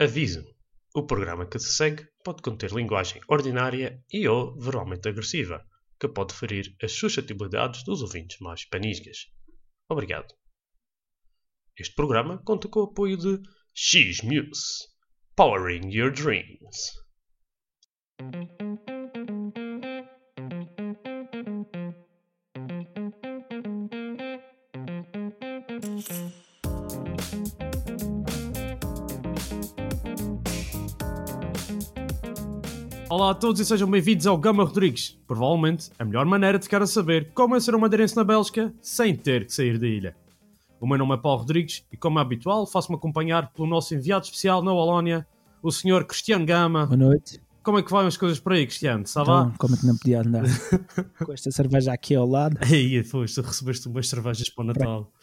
Aviso: o programa que se segue pode conter linguagem ordinária e ou verbalmente agressiva, que pode ferir as suscetibilidades dos ouvintes mais panisgas. Obrigado. Este programa conta com o apoio de X-Muse, Powering Your Dreams. Olá a todos e sejam bem-vindos ao Gama Rodrigues. Provavelmente a melhor maneira de ficar a saber como é ser um madeirense na Bélgica sem ter que sair da ilha. O meu nome é Paulo Rodrigues e, como é habitual, faço-me acompanhar pelo nosso enviado especial na Walónia, o Sr. Cristiano Gama. Boa noite. Como é que vão as coisas por aí, Cristiano? Sabá? Então, como é que não podia andar? Com esta cerveja aqui ao lado. Aí, foste, recebeste umas cervejas para o Natal.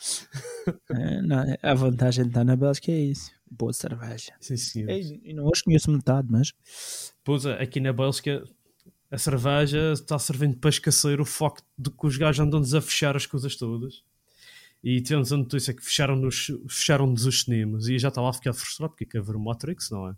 É, não, a vantagem de estar na Bélgica é isso. Boa cerveja. Sim, senhor. E não hoje conheço metade, mas Pois, aqui na Bélgica, a cerveja está servindo para esquecer o foco de que os gajos andam-nos a fechar as coisas todas. E tivemos a notícia que fecharam-nos fecharam os cinemas e já estava a ficar frustrado porque quer ver o Matrix, não é?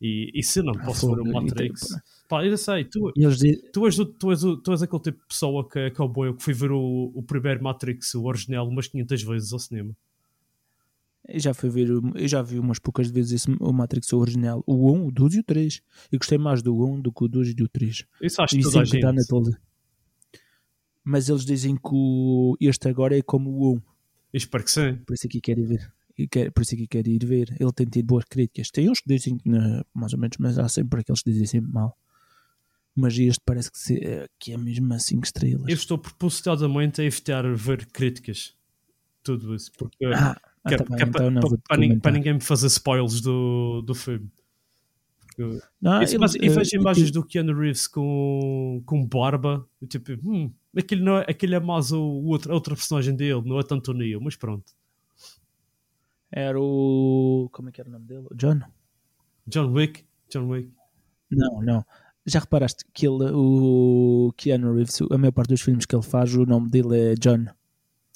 E, e se não posso ver o e Matrix, pá, eu sei, tu, dizem, tu, és, o- tu, és, o- tu és aquele tipo de pessoa que é cowboy que fui ver o, o primeiro Matrix, o original, umas 500 vezes ao cinema. Eu já fui ver, eu já vi umas poucas vezes esse, o Matrix original, o 1, o 2 e o 3. E gostei mais do 1 do que o 2 e do 3. Isso acho que toda a sempre está na gente. tele. Mas eles dizem que o, este agora é como o 1. Eu espero que sim. Por isso aqui quero ir ver. Quero, por isso aqui quero ir ver. Ele tem tido boas críticas. Tem uns que dizem que não, mais ou menos, mas há sempre aqueles que dizem sempre mal. Mas este parece que, se- é- que é mesmo a 5 estrelas. Eu estou propositadamente a evitar ver críticas. Tudo isso. Porque Ah, ah, que que é então para, para nin- comentar. para ninguém me fazer spoilers do, do filme. Não, eles, mas, e vejo imagens do Keanu Reeves com, com barba. Tipo, hum, aquele, não é, aquele é mais o, o outro, a outra personagem dele, não é tanto o Neo, mas pronto. Era o. Como é que era o nome dele? John? John Wick, John Wick. Não, não. Já reparaste que ele, o Keanu Reeves, a maior parte dos filmes que ele faz, o nome dele é John.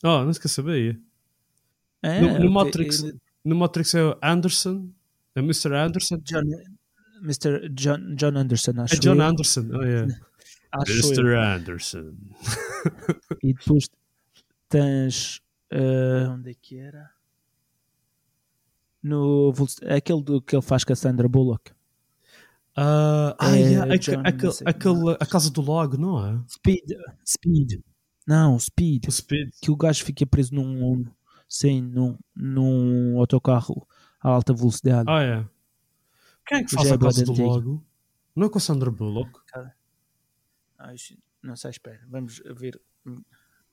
Oh, não se quer saber. É, No, no ele- Matrix, ele- no Matrix é o Anderson, é Mr. Anderson. John, Mr. John, John Anderson, acho É John eu. Anderson, oh, yeah. Acho eu. Mr. Anderson. E depois tens. eh, onde é que era? No, Vul- aquele do, que ele faz com a Sandra Bullock. Ah, ah, É, yeah, John, aquele, aquele, a Casa do Lago, não é? Speed. Speed. Não, Speed. O Speed. Que o gajo fica preso num. Sim, num, num autocarro a alta velocidade. Ah, é. Quem é que faz é a Casa do. Lago? Não é com a Sandra Bullock? Ah, não sei, espera. Vamos ver.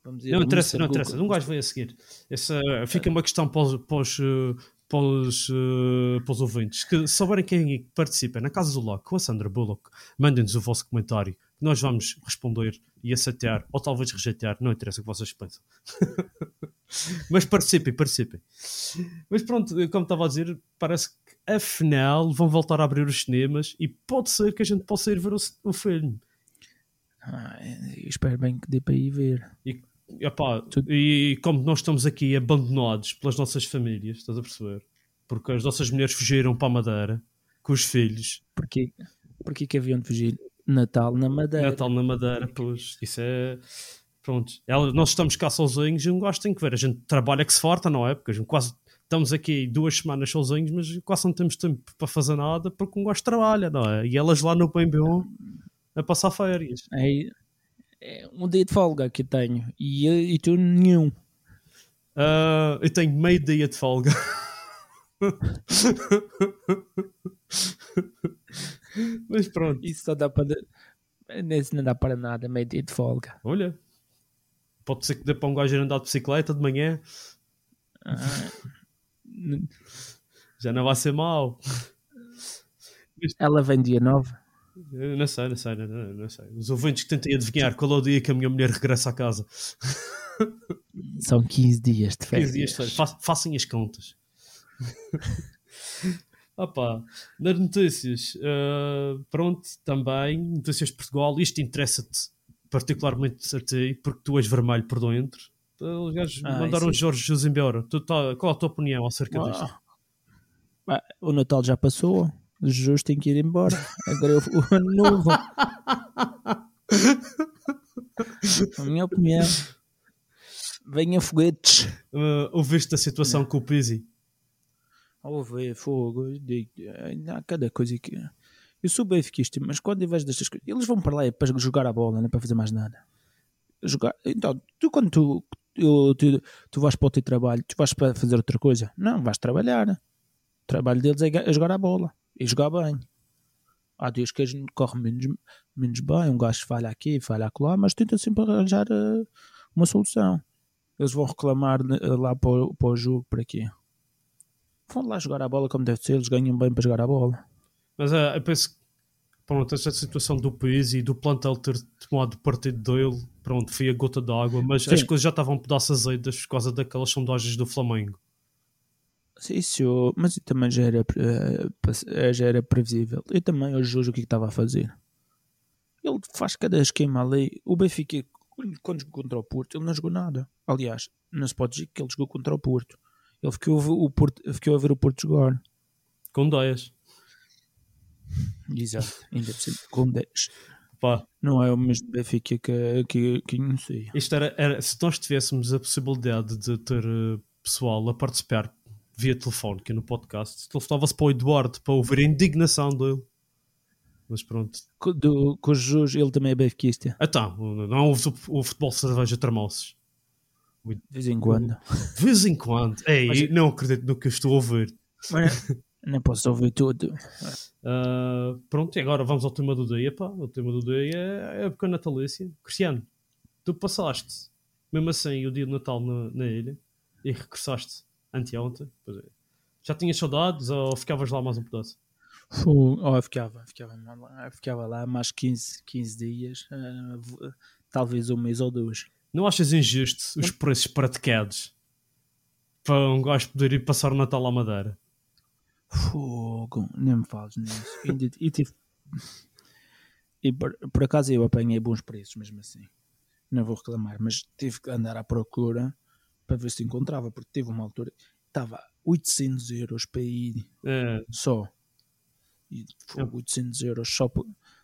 Vamos Não interessa, não interessa. Um gajo veio a seguir. Essa, fica uma questão para os, para os, para os, eh, para os ouvintes que souberem quem é participa na Casa do Lago com a Sandra Bullock, mandem-nos o vosso comentário nós vamos responder e aceitar ou talvez rejeitar. Não interessa o que vocês pensam. Mas participem, participem. Mas pronto, como estava a dizer, parece que afinal vão voltar a abrir os cinemas e pode ser que a gente possa ir ver o, o filme. Ah, espero bem que dê para ir ver. Epá, Tu- e como nós estamos aqui abandonados pelas nossas famílias, estás a perceber? Porque as nossas mulheres fugiram para a Madeira com os filhos, Porquê, porquê que haviam de fugir? Natal na Madeira. Natal na Madeira, pois isso é. Pronto, Ela- nós estamos cá sozinhos e um gajo tem que ver. A gente trabalha que se farta, não é? Porque a gente quase estamos aqui duas semanas sozinhos, mas quase não temos tempo para fazer nada porque um gajo trabalha, não é? E elas lá no bem bom a passar férias. É, é um dia de folga que eu tenho. E, e tu nenhum. Ah, eu tenho meio dia de folga. Mas pronto, Isso só dá para. Nesse não dá para nada, meio dia de folga. olha, pode ser que dê para um gajo ir andar de bicicleta de manhã, Ah, já não vai ser mau. ela vem dia 9. Eu não sei, não sei, não, não, não sei. Os ouvintes que tentem adivinhar qual é o dia que a minha mulher regressa a casa. São 15 dias de 15 férias. dias de férias. Fa- façam as contas. Opa, nas notícias, ah, pronto, também, notícias de Portugal, isto interessa-te particularmente a ti, porque tu és vermelho por dentro. Os gajos Ah, mandaram o isso- Jorge Jesus embora. Tu tá- qual a tua opinião acerca disto? Ah, o Natal já passou. Jesus tem que ir embora. Agora é o, ano novo. A minha opinião. Venha foguetes. Uh, ouviste a situação com o Pizzi? Houve fogo. eh, Há cada coisa que. Eu sou benfiquista, mas quando eu vejo destas coisas, eles vão para lá é para jogar a bola, não é para fazer mais nada. Jogar. Então, tu quando tu, tu, tu, tu vais para o teu trabalho, tu vais para fazer outra coisa? Não, vais trabalhar. O trabalho deles é, é jogar a bola e jogar bem. Há dias que a gente corre menos, menos bem, um gajo falha aqui, falha acolá, mas tenta sempre arranjar eh, uma solução. Eles vão reclamar né, lá para para o jogo, para quê? Vão lá jogar a bola como deve ser, eles ganham bem para jogar a bola. Mas uh, eu penso que pronto, essa situação do Pizzi e do plantel ter tomado partido dele, pronto, foi a gota d'água, mas Sim. as coisas já estavam um pedaço por causa daquelas sondagens do Flamengo. Isso, mas também já era, eh, eh, já era previsível. Eu também hoje hoje o que é que estava a fazer? Ele faz cada esquema ali. O Benfica, quando jogou contra o Porto, ele não jogou nada. Aliás, não se pode dizer que ele jogou contra o Porto. Ele ficou a ver o Porto, ficou a, ver o Porto jogar. Com 10. Exato. Ainda por cima, com 10. Pá, Não é o mesmo Benfica que, que, que conhecia. isto era, era- se nós tivéssemos a possibilidade de ter eh, pessoal a participar via telefónica no podcast, telefonava-se para o Eduardo para ouvir a indignação dele. Mas pronto. Do, com o Jesus, ele também é benfiquista. Então, não houve o, o futebol cerveja De vez em quando. De vez em quando. Ei, Mas- não acredito no que eu estou a ouvir. Mas não posso ouvir tudo. Ah, pronto, e agora vamos ao tema do dia. Pá. O tema do dia é a época natalícia. Cristiano, tu passaste, mesmo assim, o dia de Natal na, na ilha e regressaste anteontem. Pois é. Já tinhas saudades ou ficavas lá mais um pedaço? Fu- Oh, eu ficava, ficava, lá- ficava lá mais 15, 15 dias, v- talvez um mês ou dois. Não achas injusto os preços praticados para um gajo poder ir passar o Natal à Madeira? Fogo, nem me fales nisso. E tive- e por, por acaso eu apanhei bons preços mesmo assim. Não vou reclamar, mas tive que andar à procura para ver se encontrava, porque teve uma altura estava 800 euros para ir É, só. E, fogo, 800 euros só,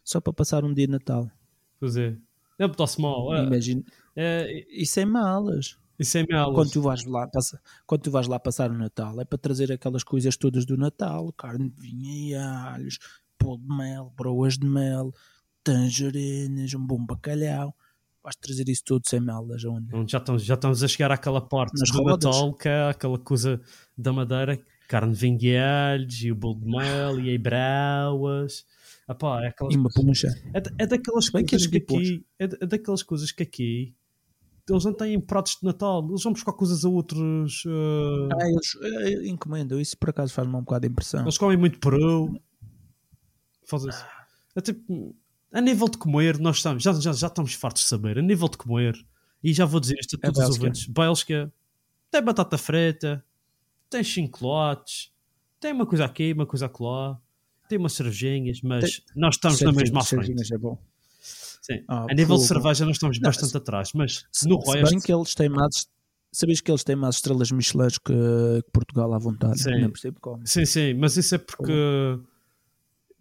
só para passar um dia de Natal. pois é. É mal. É, Imagina, é, isso é malas. isso é melas. quando tu vais lá passa, quando tu vais lá passar o Natal é para trazer aquelas coisas todas do Natal carne de vinho e alhos pão de mel, broas de mel tangerinas, um bom bacalhau vais trazer isso tudo sem melas onde? Já estamos, já estamos a chegar àquela parte Nas do rodas. Natal que é aquela coisa da madeira, carne de vinho e alhos, e o bolo de mel, e aí brauas. Epá, é, aquelas e uma poncha é, é daquelas Bem que coisas que depois- aqui é, é daquelas coisas que aqui eles não têm pratos de Natal, eles vão buscar coisas a outros. eh, ah, eles eh, encomendam isso por acaso faz-me um bocado de impressão Eles comem muito peru. Fazem isso. É tipo, a nível de comer, nós estamos, já, já, já estamos fartos de saber. A nível de comer, e já vou dizer isto a É todos os Bélgica. ouvintes: Bélgica tem batata frita, tem chincolotes, tem uma coisa aqui, uma coisa acolá, tem umas cervejinhas, mas nós estamos na mesma à frente. é bom Sim. Ah, a nível de cerveja, nós estamos Não, bastante se- atrás, mas se, no se resto. bem que eles têm mais sabias que eles têm mais estrelas Michelin que, que Portugal à vontade Sim. não percebo como Sim, sim, mas isso é porque.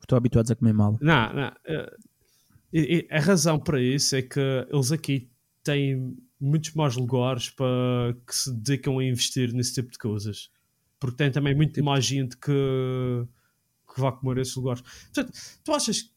estou habituados a comer mal Não, não. eh, e- e a razão para isso é que eles aqui têm muitos mais lugares para que se dedicam a investir nesse tipo de coisas. Porque tem também muito Tipo- mais gente que, que vai comer esses lugares. Portanto, tu achas que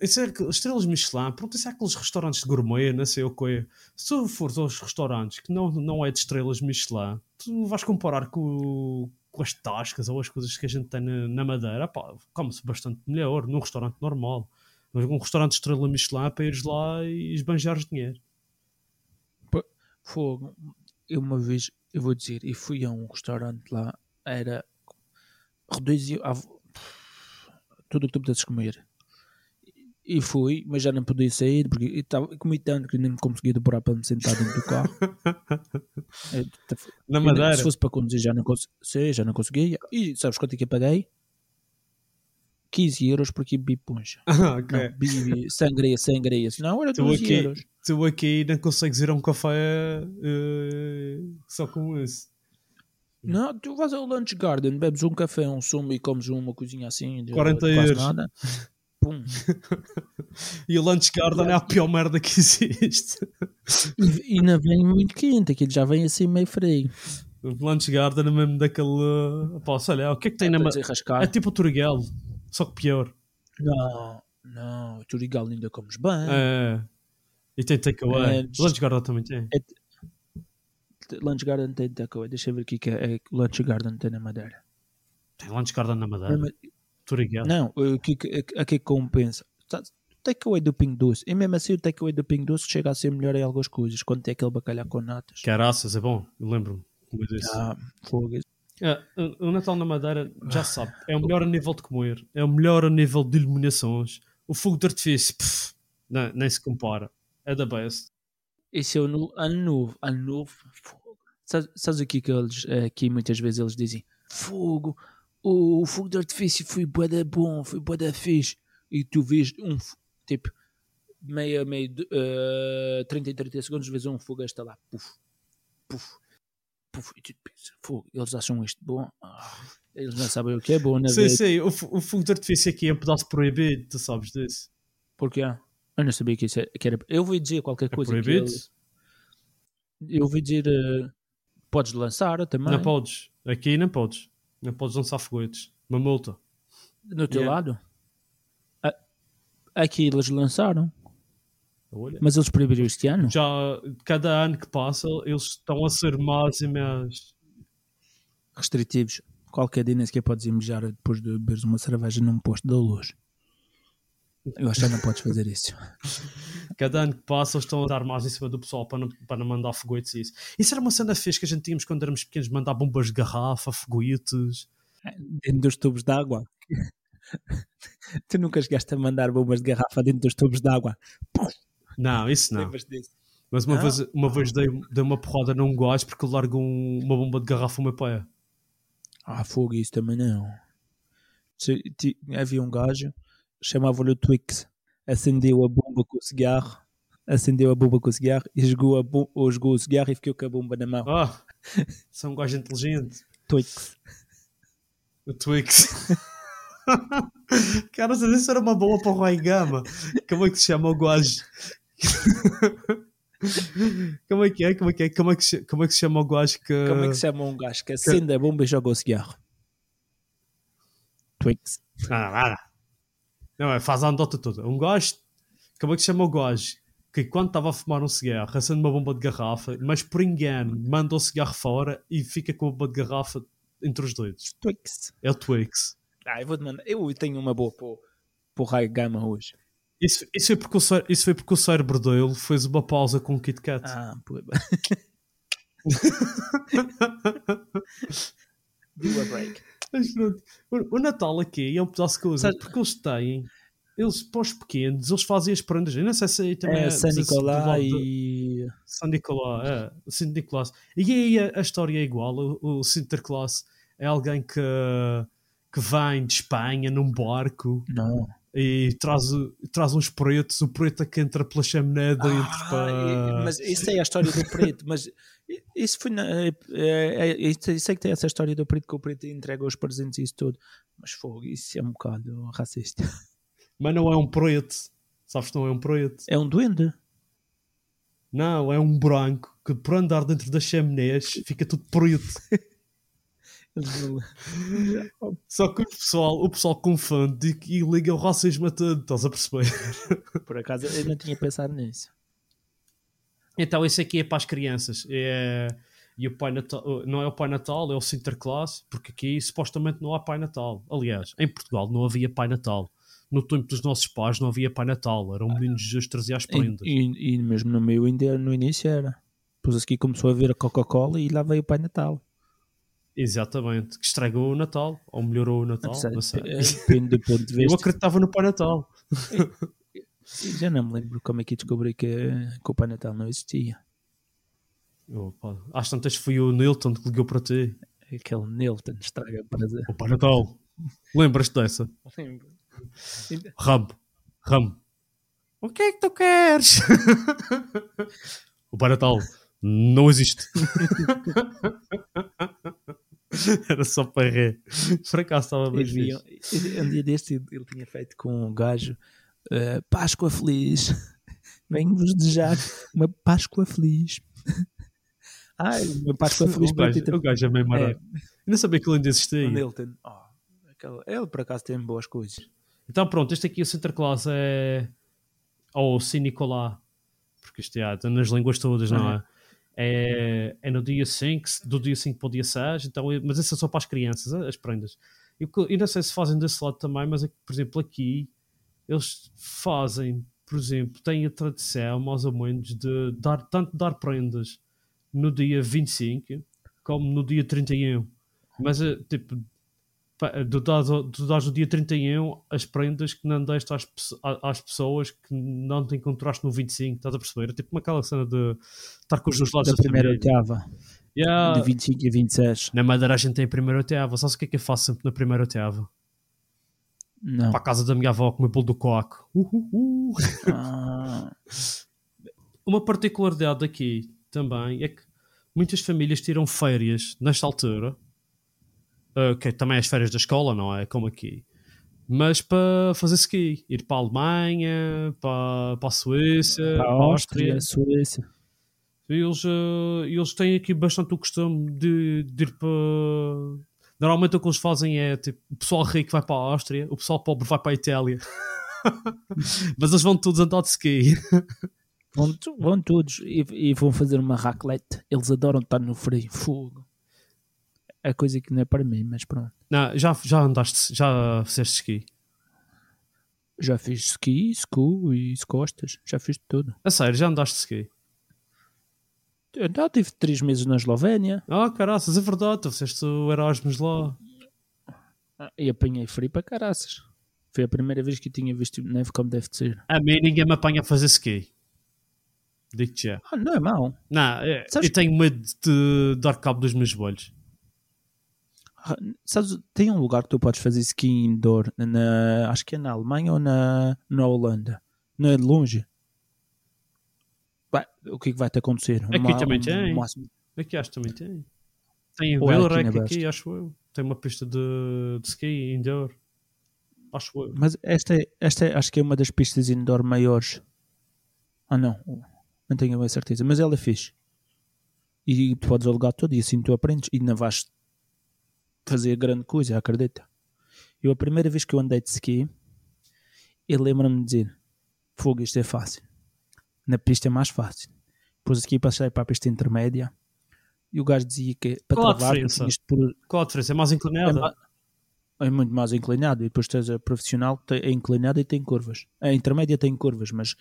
isso é que- estrelas Michelin, pronto, isso é aqueles restaurantes de gourmet, não sei o que Se tu fores aos restaurantes que não, não é de estrelas Michelin, tu vais comparar com, com as tascas ou as coisas que a gente tem na, na Madeira, come-se bastante melhor num restaurante normal. Mas um restaurante de estrela Michelin para ires lá e esbanjares dinheiro. Fogo. Eu uma vez, eu vou dizer, e fui a um restaurante lá, era à vo- tudo o que tu pudesses comer. E fui, mas já não podia sair, porque eu tava, comi tanto que nem me conseguia demorar para me sentar dentro do carro. Eu, Na Madeira. se fosse para conduzir já não, sei, já não conseguia. E sabes quanto é que eu paguei? 15 euros porque bebi poncha. Ah, ok. Não, bebi sangria, sangria. Não, era Tu 12 aqui, euros. tu aqui não consegues ir a um café eh, só com isso. Não, tu vais ao Lunch Garden, bebes um café, um sumo e comes uma coisinha assim. de- 40 quase euros. nada. Pum. E o Lunch Garden é a pior merda que existe. E, não vem muito quente, aquilo já vem assim meio frio. O Lunch Garden é mesmo daquele. Sei lá, o que é que tem na. Para ma- desenrascar. É tipo o Turiguel, só que pior. Não, não, o Turigal ainda comes bem. É. E tem takeaway. É, O Lunch Garden também tem. Lunch Garden tem takeaway. Deixa eu ver aqui que é, é que Lunch Garden tem na Madeira. Tem Lunch Garden na Madeira. Turiguel. Não, o que, a, a que compensa? Tá- O takeaway do Ping Doce. E mesmo assim o takeaway do Ping Doce chega a ser melhor em algumas coisas. Quando tem aquele bacalhau com natas. Caraças, é bom. Eu lembro-me. Ah, fogo. É, o o Natal na Madeira, já sabe, é o melhor a nível de comer, é o melhor a nível de iluminações. O fogo de artifício, pff, não, nem se compara. É da best. Esse é o no, ano novo. Ano novo. Fogo. Sabes, sabes aqui que eles, eh, aqui muitas vezes eles dizem fogo, o, o fogo de artifício foi bué da bom, foi bué da fixe. E tu vês um, tipo, meia, meio, de, eh, 30 e 30 segundos, vês um fogo a estalar. Puf, puf, puf. E tu pensas, fogo, eles acham isto bom? Ah, eles não sabem o que é bom, na Sim, vez. sim, o, o fogo de artifício aqui é um pedaço proibido, tu sabes disso. Porque ah, eu não sabia que isso é- que era. Eu ouvi dizer qualquer É coisa. que proibido? ele- eu ouvi dizer. eh, podes lançar também. Não podes. Aqui não podes. Não podes lançar foguetes. Uma multa. No teu Yeah. lado? Aqui eles lançaram, Olha. mas eles proibiram este ano. Já cada ano que passa, eles estão a ser mais e mais. Restritivos. Qualquer dia nem sequer podes ir mijar depois de beberes uma cerveja num posto da luz. Eu acho que não podes fazer isso. Cada ano que passa, eles estão a dar mais em cima do pessoal para não, para não mandar foguetes e isso. Isso era uma cena fixe que a gente tínhamos quando éramos pequenos, mandar bombas de garrafa, foguetes. Dentro dos tubos de água. tu nunca chegaste a mandar bombas de garrafa dentro dos tubos de água. Não, isso não. Mas uma Não? vez, uma vez dei, dei uma porrada num gajo porque ele largou um- uma bomba de garrafa meu pé. Ah, fogo, isso também não. Se- Havia um gajo, chamava-lhe o Twix, acendeu a bomba com o cigarro, acendeu a bomba com o cigarro e jogou, a bom- ou jogou o cigarro e ficou com a bomba na mão. Ah, sou um gajo inteligente. Twix. O Twix. Cara, isso era uma boa para o Roy Gama. Como é que se chama o gajo? Como é que é? Como é que é? Como é que se, como é que se chama o gajo que. Como é que se chama um gajo que acende a bomba e joga o cigarro? Twix. Ah, nada. Não, é, faz a andota toda. Um gajo. Como é que se chama o gajo? Que quando estava a fumar um cigarro, acende uma bomba de garrafa, mas por engano manda o cigarro fora e fica com a bomba de garrafa entre os dedos. Twix. É o Twix. Ah, eu vou te mandar. Eu tenho uma boa para o- Raio Gama hoje. Isso, isso, foi porque o cére- isso foi porque o cérebro dele fez uma pausa com o Kit Kat. Ah, pô. Do a break. Mas pronto, o, Natal aqui é um pedaço de coisa, Sabe- porque eles têm, eles para os pequenos, eles fazem as prendas. Eu não sei se aí também É, lado Nicolás de- e. São Nicolás, é, São Nicolás. E aí a, a história é igual. O, o Sinterklaas é alguém que, que vem de Espanha num barco Não. e traz, traz uns pretos. O preto é que entra pela chaminé dentro. Ah, para... e- mas isso é a história do preto, mas isso foi na, é, é, é, sei que tem essa história do preto que o preto entrega os presentes e isso tudo, mas fogo, isso é um bocado racista. Mas não é um preto. Sabes que não é um preto. É um duende. Não, é um branco que por andar dentro das chaminés fica tudo preto. Só que o pessoal, o pessoal confunde e, e liga o racismo a tudo, estás a perceber? Por acaso eu não tinha pensado nisso. Então esse aqui é para as crianças. É, e o Pai Natal, não é o Pai Natal, é o Sinterklaas, porque aqui supostamente não há Pai Natal. Aliás, em Portugal não havia Pai Natal. No tempo dos nossos pais não havia Pai Natal, era um menino Jesus trazia as E, prendas. e- e mesmo no meu ainda no início era. Depois aqui começou a ver a Coca-Cola e lá veio o Pai Natal. Exatamente, que estragou o Natal, ou melhorou o Natal, não sei. É, Depende do ponto de Eu vista. acreditava no Pai Natal. Já não me lembro como é que descobri que, que o Pai Natal não existia. Opa, às tantas foi o Nilton que ligou para ti. Aquele Nilton estraga prazer. O Pai Natal. Lembras-te dessa? Lembro. Rambo. Rambo. O que é que tu queres? o Pai Natal não existe. Era só para rir. Por acaso estava bem um dia deste ele tinha feito com um gajo eh, Páscoa feliz. Venho-vos desejar uma Páscoa feliz. Ai, uma Páscoa feliz O para gajo, ti também. o gajo é meio marado. Eu não sabia que ele ainda existia. O Nilton. Oh, aquela- ele por acaso tem boas coisas. Então pronto, este aqui, o Sinterklaas é... Ou o Sinicolá. Porque isto é, está nas línguas todas, não é? É, é no dia 5, do dia 5 para o dia 6, então, mas isso é só para as crianças, as prendas. E, o que- e não sei se fazem desse lado também, mas, é que, por exemplo, aqui eles fazem, por exemplo, têm a tradição, mais ou menos, de dar, tanto dar prendas no dia 25 como no dia 31. Mas, é, tipo, pa- tu dás, tu dás no dia 31 as prendas que não deste às, às pessoas que não te encontraste no 25, estás a perceber? É tipo aquela cena de estar com os dois lados Da da primeira oitava. Yeah. De 25 a 26. Na Madeira a gente tem a primeira oitava. Sabes o que é que eu faço sempre na primeira oitava? Não. Para a casa da minha avó comer bolo do coco. Uhuhu. Ah, Uma particularidade aqui também é que muitas famílias tiram férias nesta altura. Uh, que também é as férias da escola, não é? Como aqui. Mas para fazer ski. Ir para a Alemanha, para, para a Suíça, a para a Áustria, Suíça. Eles, uh, eles têm aqui bastante o costume de, de ir para. Normalmente o que eles fazem é tipo, o pessoal rico vai para a Áustria, o pessoal pobre vai para a Itália. Mas eles vão todos andar de ski. Vão, vão todos e, e vão fazer uma raclette. Eles adoram estar no frio. Fogo. É coisa que não é para mim, mas pronto. Não, já, já andaste, já fizeste ski. Já fiz ski, scu e costas. Já fiz de tudo. A sério, já andaste de ski. Eu já tive três meses na Eslovénia Ah, caraças, é verdade, tu fizeste o Erasmus lá. ah, e apanhei frio para caraças. Foi a primeira vez que eu tinha visto neve como deve de ser. A mim ninguém me apanha a fazer ski. Digo-te já. Ah, não é mau. Não, é- Sabes eu tenho medo de dar cabo dos meus joelhos. Ah, Sabes, tem um lugar que tu podes fazer ski indoor, na, acho que é na Alemanha ou na, na Holanda. Não é de longe. Vai, o que é que vai te acontecer? Aqui também tem. máximo- Aqui acho que também tem. Tem o Ou é aqui Bélgica? aqui, acho eu. Tem uma pista de, de ski indoor. Acho eu. Mas esta, é- esta é- acho que é uma das pistas indoor maiores. Ah, não. Não tenho bem certeza. Mas ela é fixe. E tu podes alugar todo e assim tu aprendes. E não vais fazer grande coisa, acredita. Eu, a primeira vez que eu andei de ski, eu lembro-me de dizer: Fogo, isto é fácil. Na pista é mais fácil. Depois aqui passei para a pista intermédia. E o gajo dizia que para Qual travar pôr Qual a diferença? É mais é, inclinada? ma- é muito mais inclinado. E depois tens a profissional que é inclinada e tem curvas. A intermédia tem curvas, mas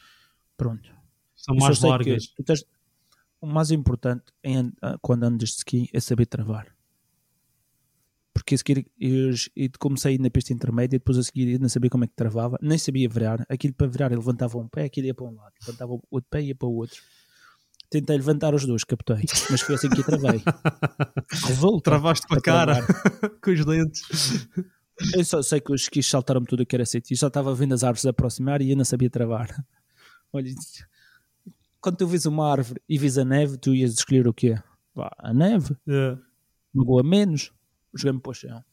pronto. São Eu mais largas. o mais importante em and- quando andas de ski é saber travar. Porque a seguir eu, eu comecei na pista intermédia, depois a seguir eu não sabia como é que travava, nem sabia virar. Aquilo para virar, eu levantava um pé, aquilo ia para um lado, levantava o outro pé e ia para o outro. Tentei levantar os dois, captei, mas foi assim que eu travei. Revolta Travaste com a cara, com os dentes. Eu só sei que os esquis saltaram-me tudo o que era sítio. Eu só estava vendo as árvores aproximar e eu não sabia travar. Olha, quando tu vês uma árvore e vês a neve, tu ias escolher o quê? Vá, a neve, É. magoa menos, joguei-me para o chão.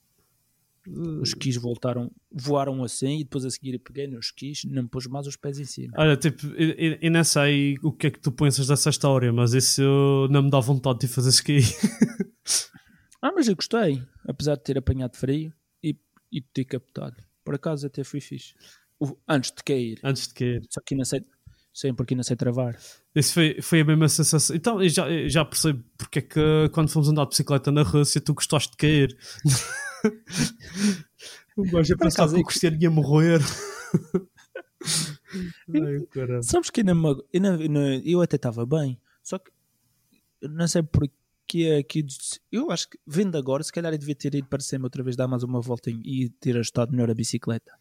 Os esquis voltaram, voaram assim e depois a seguir peguei nos esquis, não me pus mais os pés em cima. Olha, tipo, eu, não sei o que é que tu pensas dessa história, mas isso não me dá vontade de fazer ski. Ah, mas eu gostei, apesar de ter apanhado frio e, e ter captado. Por acaso até fui fixe. O- antes de cair, Antes de cair. só que não sei, sei porque não sei travar. Isso foi, foi a mesma sensação. Então, eu já, eu já percebo porque é que quando fomos andar de bicicleta na Rússia tu gostaste de cair. o gajo a Por pensar acaso que o Cristiano ia morrer. Ai. Sabes que ainda me eu, eu até estava bem, só que não sei porque é que eu acho que vendo agora, se calhar eu devia ter ido para cima outra vez, dar mais uma volta e ter ajustado melhor a bicicleta.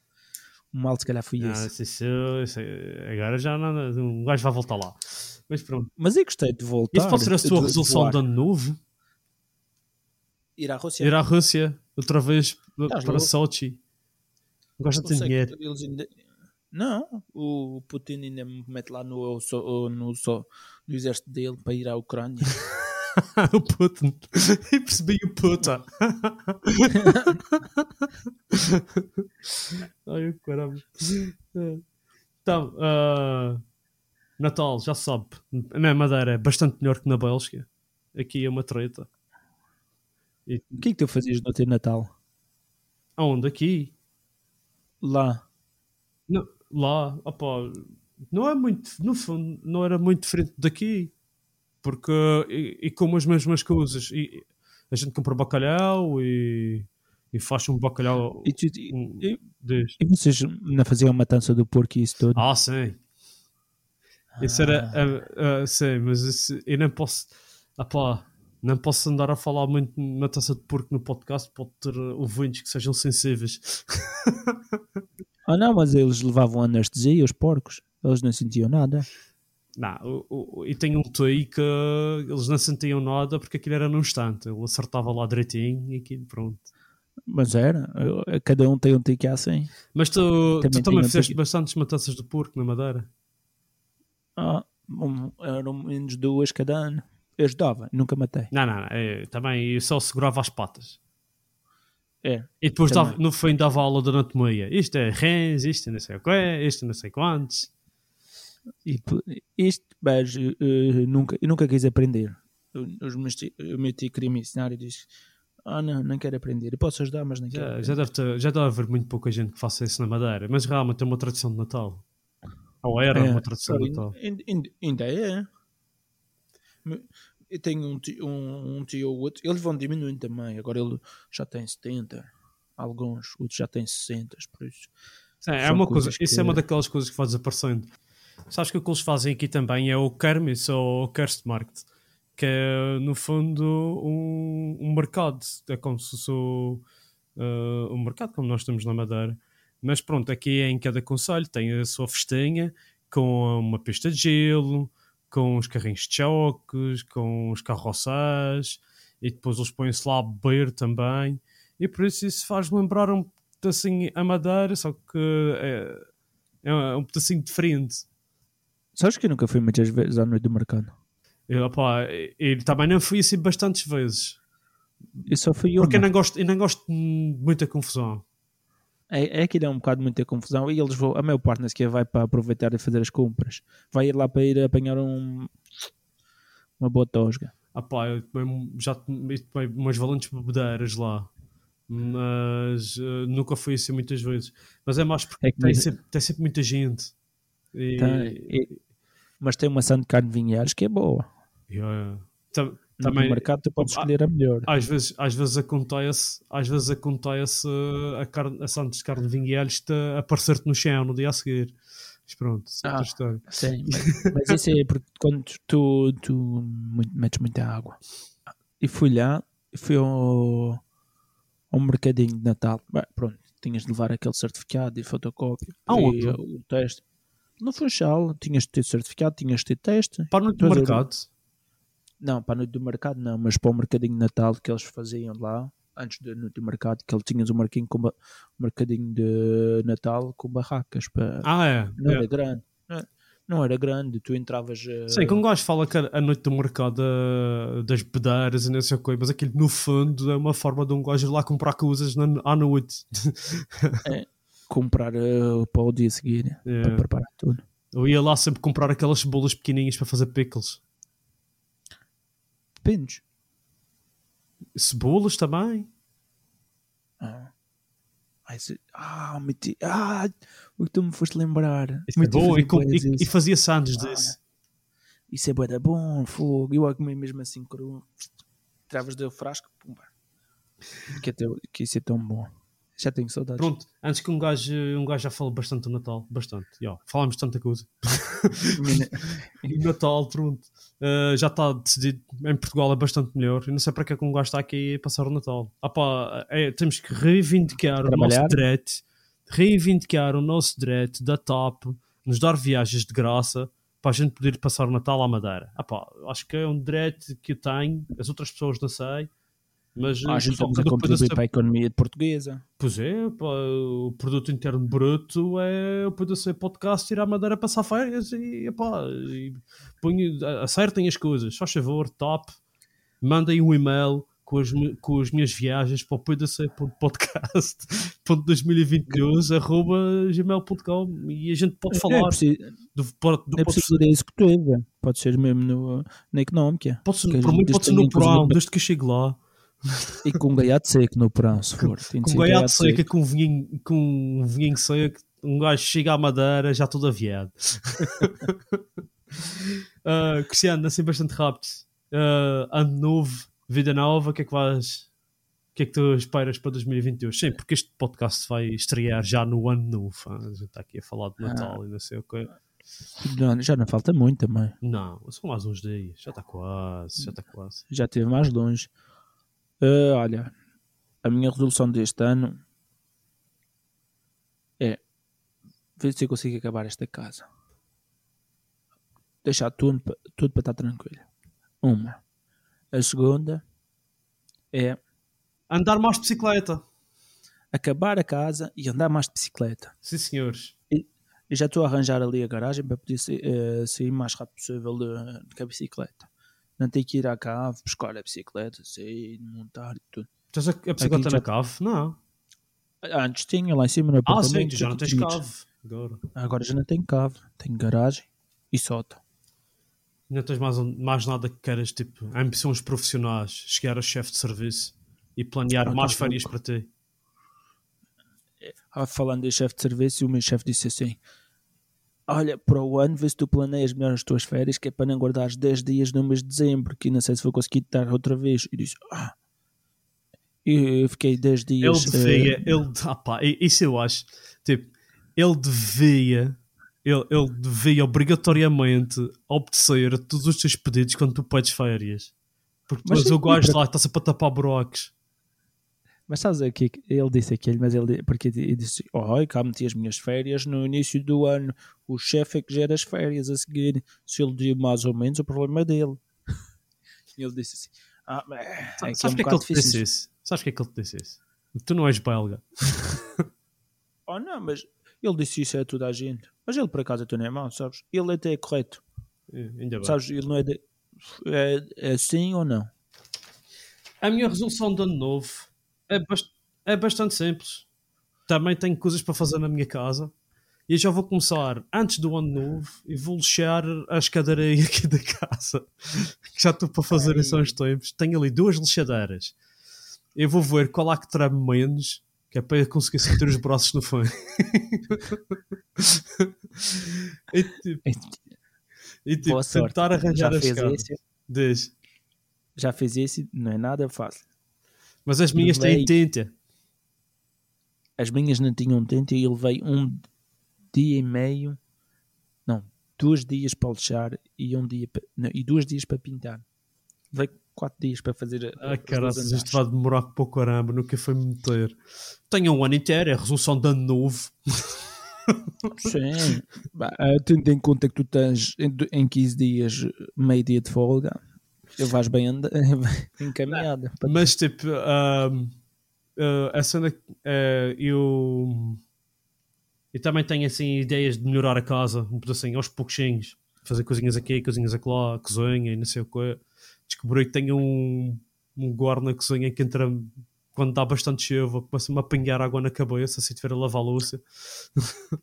O mal se calhar foi Ah, esse. isso, isso- isso- agora já não. Um gajo vai voltar lá. Mas pronto. Mas eu gostei de voltar. Isso pode ser a sua de resolução voar. de ano novo? Ir à Rússia. Ir à Rússia outra vez Estás para louco? Sochi. Não gosta de dinheiro. ainda- Não, o Putin ainda me mete lá no, no, so- no exército dele para ir à Ucrânia. o Putin. E percebi o puta. Ai, caramba. Então, ah, Natal, já sabe. Na Madeira é bastante melhor que na Bélgica. Aqui é uma treta. E, O que é que tu fazias no teu Natal? aonde? Aqui? Lá. Não, lá, opá, não é muito, no fundo, não era muito diferente daqui, porque e, e como as mesmas coisas, e a gente compra bacalhau e, e faz um bacalhau E, e, um, e- vocês não faziam matança do porco e isso tudo? Ah, sim. Isso era, ah, ah, sim, mas isso, eu nem posso, opá, não posso andar a falar muito na taça de porco no podcast, pode ter ouvintes que sejam sensíveis. Ah, não, mas eles levavam anestesia, os porcos. Eles não sentiam nada. Não, o, o, e tem um TI que eles não sentiam nada porque aquilo era num instante. Ele acertava lá direitinho e aquilo, pronto. Mas era. Eu- Cada um tem um tique assim. Mas tu Também tu também um fizeste TI. bastantes matanças de porco na Madeira. Ah, um, eram menos duas cada ano. Eu ajudava, nunca matei. Não, não, não, é, também eu só segurava as patas. É. E depois dava, no fim dava aula de anatomia. Isto é rens, isto é não sei o quê, isto é não sei quantos. E isto, mas eh, nunca, eu nunca quis aprender. Eu- Os meus ti- o meu tio queria me ensinar e disse: Ah, não, não quero aprender. Eu posso ajudar, mas não quero. Já, aprender." já, deve ter, já deve haver muito pouca gente que faça isso na Madeira. Mas realmente é uma tradição de Natal. Ou era É, uma tradição de Natal. ainda- é. Eu tenho um tio, um, um tio ou outro. Eles vão diminuindo também. Agora ele já tem 70. Alguns, outros já têm 60. Por isso. É São uma coisa, isso que- é uma daquelas coisas que vai desaparecendo. Sabes que o que eles fazem aqui também é o Kermis ou o Kerstmarkt, que é no fundo um, um mercado. É como se fosse eh, um mercado como nós temos na Madeira. Mas pronto, aqui é em cada conselho tem a sua festinha com uma pista de gelo, com os carrinhos de choques, com os carroçais e depois eles põem-se lá a beber também. E por isso isso faz lembrar um pedacinho a Madeira, só que é, é um pedacinho diferente. Sabes que eu nunca fui muitas vezes à noite do mercado? Eu, opá, eu também não fui assim bastantes vezes. Eu só fui uma. Porque eu não gosto, eu não gosto de muita confusão. É, é que dá um bocado muita confusão e eles vão, a maior parte nem sequer vai para aproveitar e fazer as compras. Vai ir lá para ir apanhar um, uma boa tosga. Ah pá, eu tomei- já tomei umas valentes bebedeiras lá. Mas eh, nunca fui assim muitas vezes. Mas é mais porque É que tem, sempre, tem sempre muita gente. E, Tá, e- mas tem uma ação de carne de vinhares que é boa. Yeah. Tam- Também, no mercado tu podes Ah, escolher a melhor. às vezes, às vezes acontece, às vezes acontece a, carne, a Santos de carne de te- aparecer-te no chão no dia a seguir. Mas pronto, isso é Ah. Sim, mas, mas isso é porque quando tu, tu metes muita água. E fui lá, e fui ao, ao mercadinho de Natal. Bem, pronto, tinhas de levar aquele certificado e fotocópia. Aonde? E o teste. No Funchal, tinhas de ter certificado, tinhas de ter teste. Para no Pois é, mercado, Não, para a noite do mercado não, mas para o mercadinho de Natal que eles faziam lá, antes da noite do mercado, que ele tinhas um marquinho com ba- mercadinho de Natal com barracas. Para... ah, é. não é. era grande. Não, não era grande, tu entravas. eh, Sim, que um gajo fala que a noite do mercado eh, das bedeiras e não sei o quê, mas aquilo no fundo é uma forma de um gajo ir lá comprar coisas na, à noite. comprar eh, para o dia seguir É. para preparar tudo. Eu ia lá sempre comprar aquelas cebolas pequenininhas para fazer pickles. Depende. Cebolas também. Ah, ah, meti. Ah, o que tu me foste lembrar. Isso é bom. E, com- e- e fazia sandes Ah. disso. Isso é bué bom, fogo. Eu a comer mesmo assim cru. Travas do frasco, pumba. Que, até, que isso é tão bom. Já tenho saudades. Pronto, antes que um gajo, um gajo já fale bastante do Natal, bastante. Yeah, falámos de tanta coisa. O Natal, pronto, eh, já está decidido. Em Portugal é bastante melhor. Eu não sei para que é que um gajo está aqui a passar o Natal. Ah pá, é, temos que reivindicar o nosso direito, reivindicar o nosso direito da TAP, nos dar viagens de graça para a gente poder passar o Natal à Madeira. Ah pá, acho que é um direito que eu tenho, as outras pessoas não sei. Mas Ah, ajudamos só a contribuir para a economia portuguesa. Pois é, pá, o produto interno bruto é o ser podcast, ir à madeira passar férias e, pá, e ponho, acertem as coisas, faz favor, top. mandem um e-mail com as, com as minhas viagens para o podcast.2022.gmail.com e a gente pode Não é falar preciso, do, pode, não é preciso a executiva. Pode ser mesmo no, na económica. pode ser, a para mim pode ser no Brown, desde que eu chego lá, E com gaiato seco no porão, se for. De com ser gaiato seca, com um vinho, com um vinho seco, um gajo chega à madeira já todo aviado. Ah, Cristiano, assim bastante rápido. Ah, ano novo, vida nova, o que é que vais. O que é que tu esperas para 2022? Sim, porque este podcast vai estrear já no ano novo. ah, A gente está aqui a falar de Natal e não sei o quê. Não, já não falta muito também. Não, são mais uns dias. Já está quase, já está quase. Já esteve mais longe. Ah, olha, a minha resolução deste ano é ver se eu consigo acabar esta casa. Deixar tudo, tudo para estar tranquilo. Uma. A segunda é Andar mais de bicicleta. acabar a casa e andar mais de bicicleta. Sim, senhores. E já estou a arranjar ali a garagem para poder eh, sair o mais rápido possível de, de bicicleta. Não tenho que ir à cave, buscar a bicicleta, sair, montar e tudo. Tens a, a bicicleta já- na cave? Não. Antes tinha lá em cima no Ah, sim, já não tens cave. Agora. Agora já não tenho cave, tenho garagem e sótão. Não tens mais, mais nada que queiras, tipo, ambições profissionais, chegar a chefe de serviço e planear Ah, mais tá férias para ti. Ah, falando de chefe de serviço, o meu chefe disse assim: Olha, para o ano, vê se tu planeias melhor as tuas férias, que é para não guardares 10 dias no mês de dezembro, que não sei se vou conseguir estar outra vez. E disse: Ah, e eu fiquei 10 Ele dias. devia, eh, ele, ah pá, isso eu acho, tipo, ele devia, ele, ele devia obrigatoriamente obedecer a todos os teus pedidos quando tu pedes férias. Porque Mas és sim, o gajo para- lá que está-se a tapar buracos. Mas sabes o que é que ele disse aquilo, mas ele porque ele disse, oh, cá meti as minhas férias no início do ano, o chefe é que gera as férias a seguir, se ele deu mais ou menos, o problema é dele. E ele disse assim, ah, mas é que é Sabes um porque é que ele te disse isso? Sabes porque é que ele te disse isso? Tu não és belga. Oh não, mas ele disse isso a toda a gente. Mas ele por acaso até não é mau, sabes? Ele até é correto. É, Ainda bem. Sabes, ele não é, de, é, é sim ou não? A minha resolução de ano novo é, bast- é bastante simples. Também tenho coisas para fazer na minha casa. E eu já vou começar antes do ano novo e vou lixar a escadaria aqui da casa. Que já estou para fazer isso há uns tempos. Tenho ali duas lixadeiras. Eu vou ver qual há que trame menos, que é para eu conseguir sentir os braços no fim. e tipo, e, tipo, tentar arranjar Já esse? Diz. Já fez esse? Não é nada fácil. Mas as minhas têm Levei- tinta. As minhas não tinham tempo e ele veio um dia e meio, não, dois dias para lixar e um dia pa- não, e dois dias para pintar. Veio quatro dias para fazer. Ah, caraças, isto vai demorar para o caramba, nunca foi me meter. Tenho um ano inteiro, é resolução de ano novo. Sim, Bah, ah, tendo em conta que tu tens em 15 dias meio dia de folga, eu vais bem anda- encaminhada. Mas tipo, ahm, ah, a cena é eu. Eu também tenho assim ideias de melhorar a casa, um assim, aos pouquinhos. Fazer coisinhas aqui, coisinhas acolá, cozinha e não sei o quê. Descobri que tenho um, um gorro na cozinha que entra quando dá bastante chuva, começa-me a apanhar água na cabeça se estiver a lavar a louça.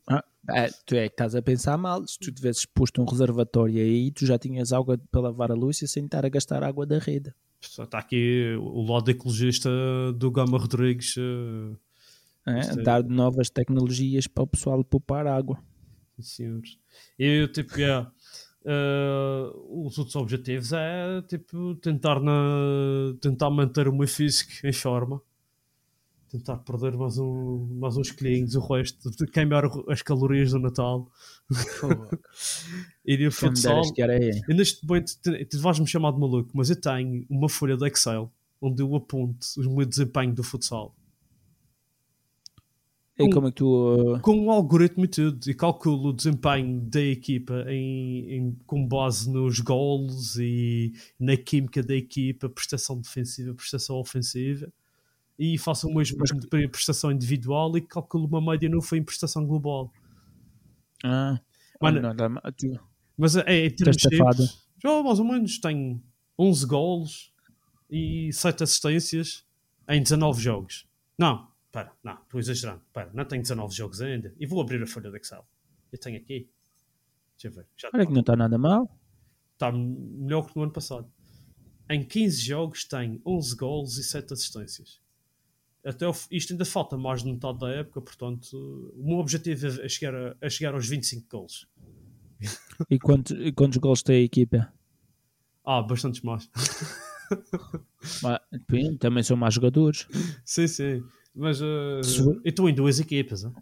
Ah, ah, tu é que estás a pensar mal. Se tu tivesses posto um reservatório aí, tu já tinhas água para lavar a luz sem estar a gastar água da rede. Está aqui o lado ecologista do Gama Rodrigues. eh, É, é- Dar novas tecnologias para o pessoal poupar água. Sim, senhores. Eu, tipo, yeah, eh, os outros objetivos é, tipo, tentar, na, tentar manter o meu físico em forma. Tentar perder mais, um, mais uns quilinhos, o resto, de queimar as calorias do Natal. Ir ao Quem me futsal. E neste momento, tu- tu vais-me chamar de maluco, mas eu tenho uma folha de Excel onde eu aponto o meu desempenho do futsal. E como é que tu. uh, com um algoritmo e tudo, e calculo o desempenho da equipa em, em- com base nos gols e na química da equipa, prestação defensiva, prestação ofensiva, e faço o mesmo Mas- de prestação individual e calculo uma média no fim em prestação global. Ah, Mano, não, não, tu- Mas é, é em termos Estás safado. simples, já mais ou menos tenho 11 gols, e 7 assistências em 19 jogos. Não, espera, não, estou exagerando. Espera, não tenho 19 jogos ainda. E vou abrir a folha de Excel. Eu tenho aqui. Deixa eu ver. Já Olha que não está nada mal. está melhor que no ano passado. Em 15 jogos tem 11 gols e 7 assistências. Até isto ainda falta mais de metade da época, portanto, o meu objetivo é chegar, a, é chegar aos 25 gols. E, quantos e quantos gols tem a equipa? Ah, bastantes mais. Depende, também são mais jogadores. sim, sim. Mas uh, eu estou em duas equipas. hein?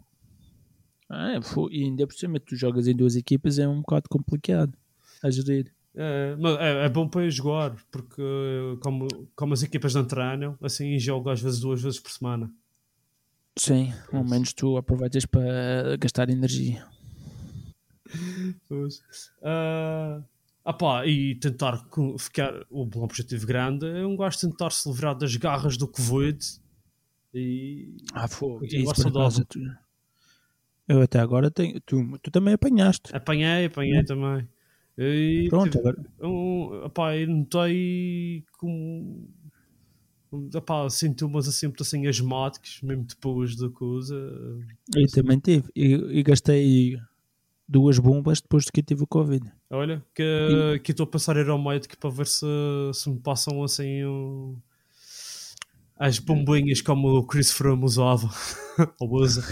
Ah, fo- e ainda por cima, tu jogas em duas equipas, é um bocado complicado a gerir. É, mas é, é bom para jogar, porque uh, como, como as equipas não treinam, assim jogo às vezes duas vezes por semana. Sim, ao menos tu aproveitas para gastar energia. Pois. Pá, e tentar ficar. O bom objetivo grande é um gajo tentar se livrar das garras do Covid e. Ah, fogo. Isso saudável. tu- Eu até agora tenho. Tu, tu também apanhaste. Apanhei, apanhei também. E Pronto, tive agora. um, apá, eu notei com. Apá, sintomas assim muito assim asmáticos, mesmo depois da coisa. Eu também tive. E, gastei duas bombas depois de que tive o Covid. Olha, que, que estou a passar a ir ao médico para ver se, se me passam assim um, as bombinhas como o Chris Froome usava. Ou usa.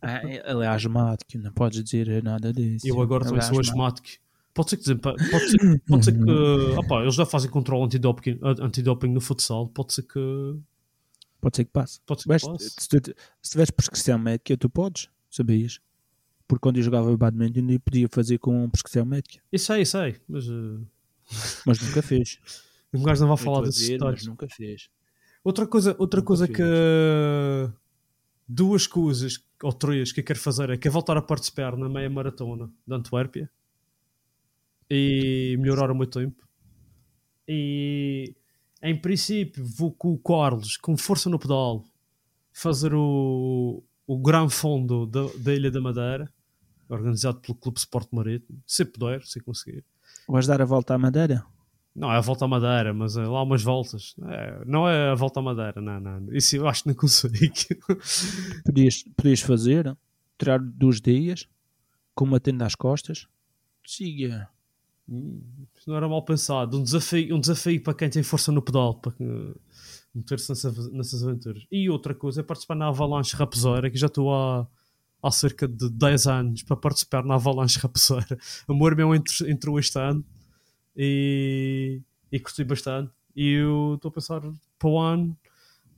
Ah, ele é asmático, não podes dizer nada disso. Eu agora Ele também é sou asmático. Pode ser que, pá, pode ser, pode ser que opá, eles já fazem controle antidoping, antidoping no futsal. Pode ser que. Pode ser que passe. Pode ser Mas, que passe. se, tu, se tiveres prescrição médica, tu podes, sabias? Porque quando eu jogava badminton, eu podia fazer com prescrição médica. Isso sei, isso sei. Mas uh, Mas nunca fez. um gajo não vai falar desses dizer, mas nunca fez. Outra coisa, outra Nunca coisa fiz. que. Duas coisas, ou três, que eu quero fazer é que é voltar a participar na meia maratona de Antuérpia e melhorar o meu tempo. E em princípio vou com o Carlos, com força no pedal, fazer o, o Gran Fundo da, da Ilha da Madeira, organizado pelo Clube Sport Marítimo, se puder, se conseguir. Vais dar a volta à Madeira? Não é a volta à Madeira, mas é lá umas voltas. É, não é a volta à Madeira, não, não. Isso eu acho que não consigo. Podias, podias fazer, tirar dois dias, com uma tenda às costas. Siga. Isso não era mal pensado. Um desafio, um desafio para quem tem força no pedal, para que- meter-se nessa- nessas aventuras. E outra coisa é participar na Avalanche Raposeira, que já estou há, há cerca de 10 anos para participar na Avalanche Raposeira. O meu irmão entrou este ano e, e curti bastante. E eu estou a pensar para o ano,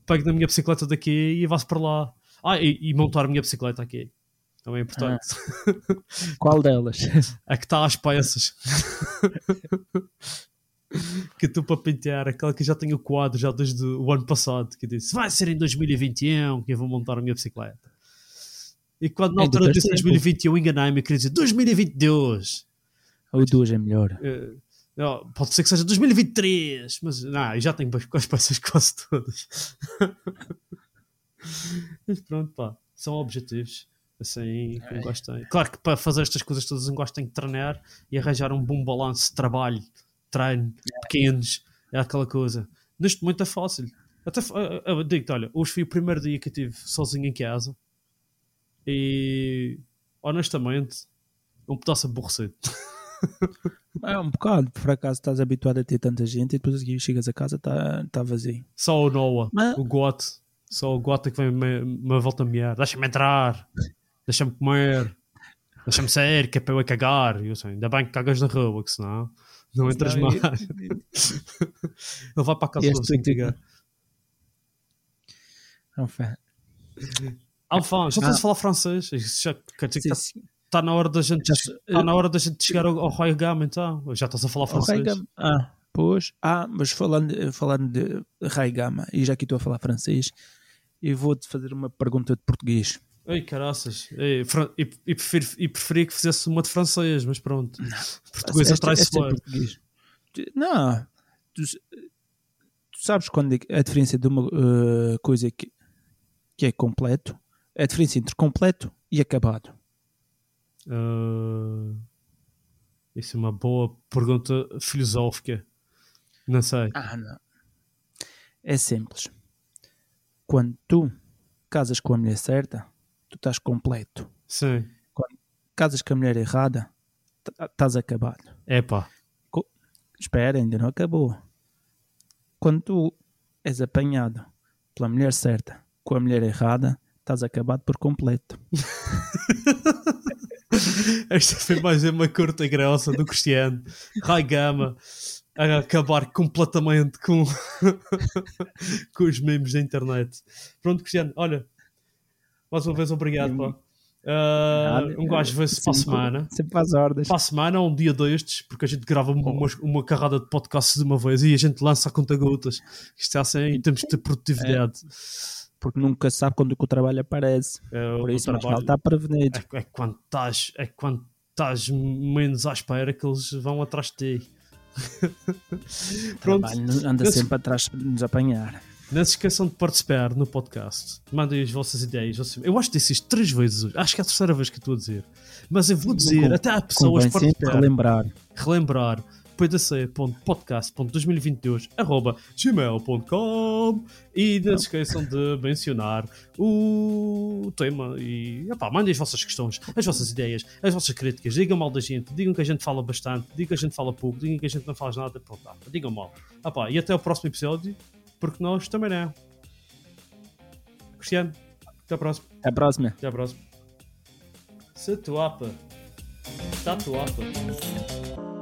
pego na minha bicicleta daqui e vá-se para lá. Ah, e, e montar a minha bicicleta aqui. Também é importante. Qual delas? A que está às peças. que estou para pentear, aquela que já tenho o quadro já desde o ano passado, que disse vai ser em 2021 que eu vou montar a minha bicicleta. E quando na altura disse tempo. 2021 enganei-me, queria dizer 2022. Ou duas é melhor. Não, pode ser que seja 2023, mas não, já tenho as peças quase todas. mas pronto, pá, são objetivos. Assim, gajo tem. Claro que para fazer estas coisas todas, um gajo tem que treinar e arranjar um bom balanço de trabalho, treino, pequenos, é aquela coisa. Neste momento é fácil. Até, eu digo-te, olha, hoje foi o primeiro dia que eu estive sozinho em casa e honestamente, um pedaço aborrecido. É um bocado, por acaso estás habituado a ter tanta gente e depois aqui chegas a casa está tá vazio. Só o Noah, Mas- o Gote, só o Gote é que vem me, me volta a mear. Deixa-me entrar, deixa-me comer, deixa-me sair, que é para eu cagar. E eu assim, ainda bem que cagas na rua, que senão não entras Senão mais. eu- Ele vai para a casa do sem cagar. Enfin, Enfin, já estás Ah. a falar francês? Já, quer dizer que está tá na hora da gente, Já se- tá na hora da gente chegar ao, ao Roy Gama, então. Já estás a falar francês? Ah, pois. Ah, mas falando, falando de Raigama, e já que estou a falar francês, eu vou-te fazer uma pergunta de português. Ei, caraças. Ei, e, e, prefiro, e preferia que fizesse uma de francês, mas pronto. Português é Esta- esta traiçoeiro. português. Tu- Não, tu, tu sabes quando é a diferença de uma eh, coisa que, que é completo, a diferença entre completo e acabado. Ah, isso é uma boa pergunta filosófica. Não sei. Ah, não. é simples. Quando tu casas com a mulher certa, estás completo. Sim. Casas com a mulher errada, tá- estás acabado. Epá. Espera, ainda não acabou. Quando tu és apanhado pela mulher certa com a mulher errada, estás acabado por completo. Esta foi mais uma curta e grossa do Cristiano. High Gama. A acabar completamente com, com os memes da internet. Pronto, Cristiano, olha. Mais uma vez, obrigado, pá. Nada. um gajo vê-se para a semana. Sempre faz ordens. Para a semana, ou um dia destes, porque a gente grava uma, uma, uma carrada de podcasts de uma vez e a gente lança a conta gotas. Isto é assim, em termos de produtividade. Porque nunca sabe quando o que o trabalho aparece. É, Por isso, trabalho- vale estar prevenido. é, é quando estás é quando estás menos à espera que eles vão atrás de ti. O Pronto, trabalho anda Esse- sempre atrás de nos apanhar. Não se esqueçam de participar no podcast. Mandem as vossas ideias. Eu acho que disse isto três vezes hoje. Acho que é a terceira vez que estou a dizer. Mas eu vou dizer Com- até há pessoas participar. relembrar. relembrar pdc.podcast.2022 arroba gmail.com e não se esqueçam de mencionar o tema e epá, mandem as vossas questões, as vossas ideias, as vossas críticas, digam mal da gente, digam que a gente fala bastante, digam que a gente fala pouco, digam que a gente não faz nada, pronto, tá, digam mal. Epá, e até o próximo episódio, porque nós também não. Cristiano, até a próxima. Até a próxima. Até a próxima. Se tuapa. Tá tuapa.